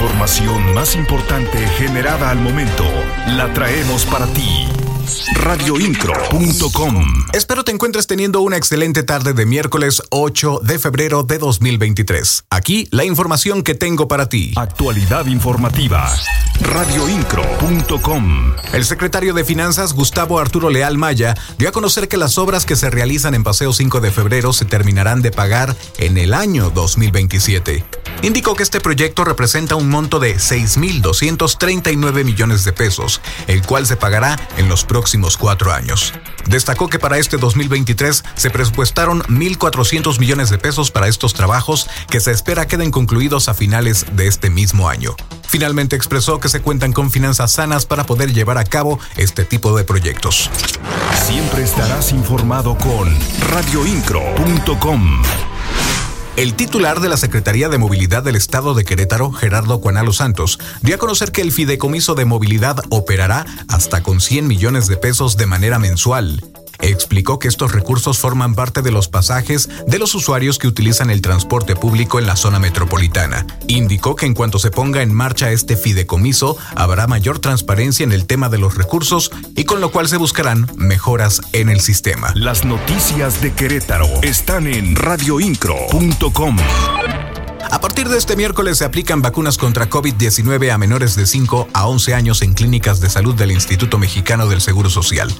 información más importante generada al momento la traemos para ti. Radioincro.com Espero te encuentres teniendo una excelente tarde de miércoles 8 de febrero de 2023. Aquí la información que tengo para ti. Actualidad informativa. Radioincro.com El secretario de Finanzas, Gustavo Arturo Leal Maya, dio a conocer que las obras que se realizan en Paseo 5 de febrero se terminarán de pagar en el año 2027. Indicó que este proyecto representa un monto de 6.239 millones de pesos, el cual se pagará en los próximos cuatro años. Destacó que para este 2023 se presupuestaron 1.400 millones de pesos para estos trabajos que se espera queden concluidos a finales de este mismo año. Finalmente expresó que se cuentan con finanzas sanas para poder llevar a cabo este tipo de proyectos. Siempre estarás informado con radioincro.com. El titular de la Secretaría de Movilidad del Estado de Querétaro, Gerardo Cuanalo Santos, dio a conocer que el fideicomiso de movilidad operará hasta con 100 millones de pesos de manera mensual. Explicó que estos recursos forman parte de los pasajes de los usuarios que utilizan el transporte público en la zona metropolitana. Indicó que en cuanto se ponga en marcha este fideicomiso, habrá mayor transparencia en el tema de los recursos y con lo cual se buscarán mejoras en el sistema. Las noticias de Querétaro están en radioincro.com. A partir de este miércoles se aplican vacunas contra COVID-19 a menores de 5 a 11 años en clínicas de salud del Instituto Mexicano del Seguro Social.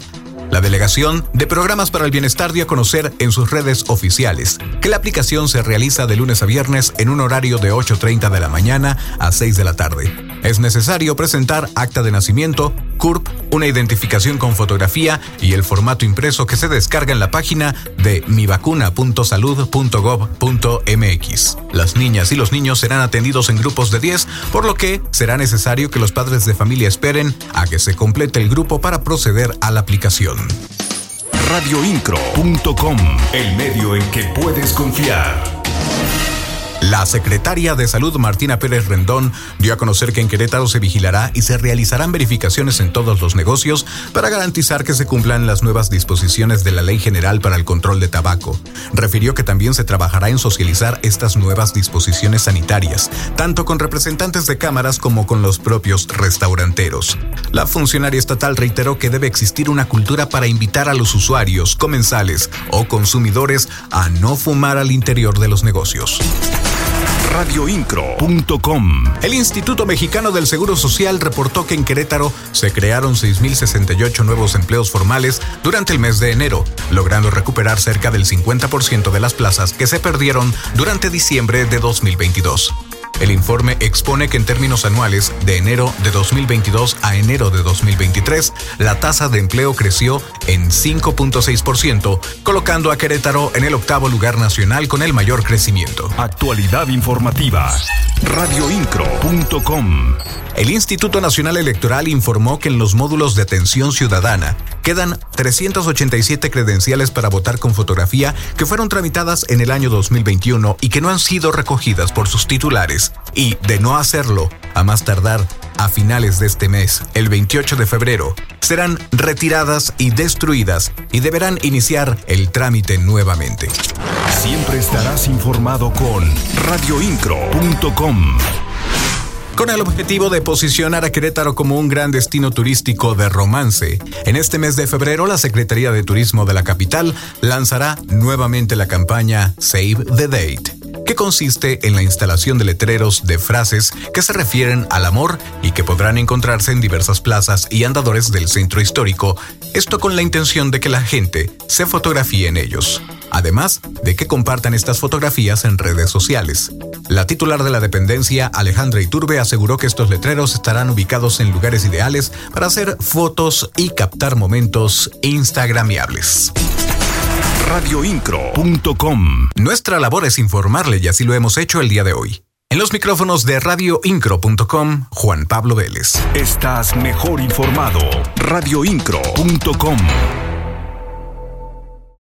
La Delegación de Programas para el Bienestar dio a conocer en sus redes oficiales que la aplicación se realiza de lunes a viernes en un horario de 8.30 de la mañana a 6 de la tarde. Es necesario presentar acta de nacimiento, CURP, una identificación con fotografía y el formato impreso que se descarga en la página de mivacuna.salud.gov.mx. Las niñas y los niños serán atendidos en grupos de 10, por lo que será necesario que los padres de familia esperen a que se complete el grupo para proceder a la aplicación. Radioincro.com, el medio en que puedes confiar. La secretaria de Salud Martina Pérez Rendón dio a conocer que en Querétaro se vigilará y se realizarán verificaciones en todos los negocios para garantizar que se cumplan las nuevas disposiciones de la Ley General para el Control de Tabaco. Refirió que también se trabajará en socializar estas nuevas disposiciones sanitarias, tanto con representantes de cámaras como con los propios restauranteros. La funcionaria estatal reiteró que debe existir una cultura para invitar a los usuarios, comensales o consumidores a no fumar al interior de los negocios radioincro.com. El Instituto Mexicano del Seguro Social reportó que en Querétaro se crearon 6.068 nuevos empleos formales durante el mes de enero, logrando recuperar cerca del 50% de las plazas que se perdieron durante diciembre de 2022. El informe expone que en términos anuales, de enero de 2022 a enero de 2023, la tasa de empleo creció en 5.6%, colocando a Querétaro en el octavo lugar nacional con el mayor crecimiento. Actualidad informativa. Radioincro.com. El Instituto Nacional Electoral informó que en los módulos de atención ciudadana quedan 387 credenciales para votar con fotografía que fueron tramitadas en el año 2021 y que no han sido recogidas por sus titulares. Y, de no hacerlo, a más tardar a finales de este mes, el 28 de febrero, serán retiradas y destruidas y deberán iniciar el trámite nuevamente. Siempre estarás informado con radioincro.com con el objetivo de posicionar a Querétaro como un gran destino turístico de romance. En este mes de febrero, la Secretaría de Turismo de la capital lanzará nuevamente la campaña Save the Date que consiste en la instalación de letreros de frases que se refieren al amor y que podrán encontrarse en diversas plazas y andadores del centro histórico, esto con la intención de que la gente se fotografíe en ellos además de que compartan estas fotografías en redes sociales. La titular de la dependencia, Alejandra Iturbe, aseguró que estos letreros estarán ubicados en lugares ideales para hacer fotos y captar momentos instagramiables radioincro.com. Nuestra labor es informarle y así lo hemos hecho el día de hoy. En los micrófonos de radioincro.com, Juan Pablo Vélez. Estás mejor informado. radioincro.com.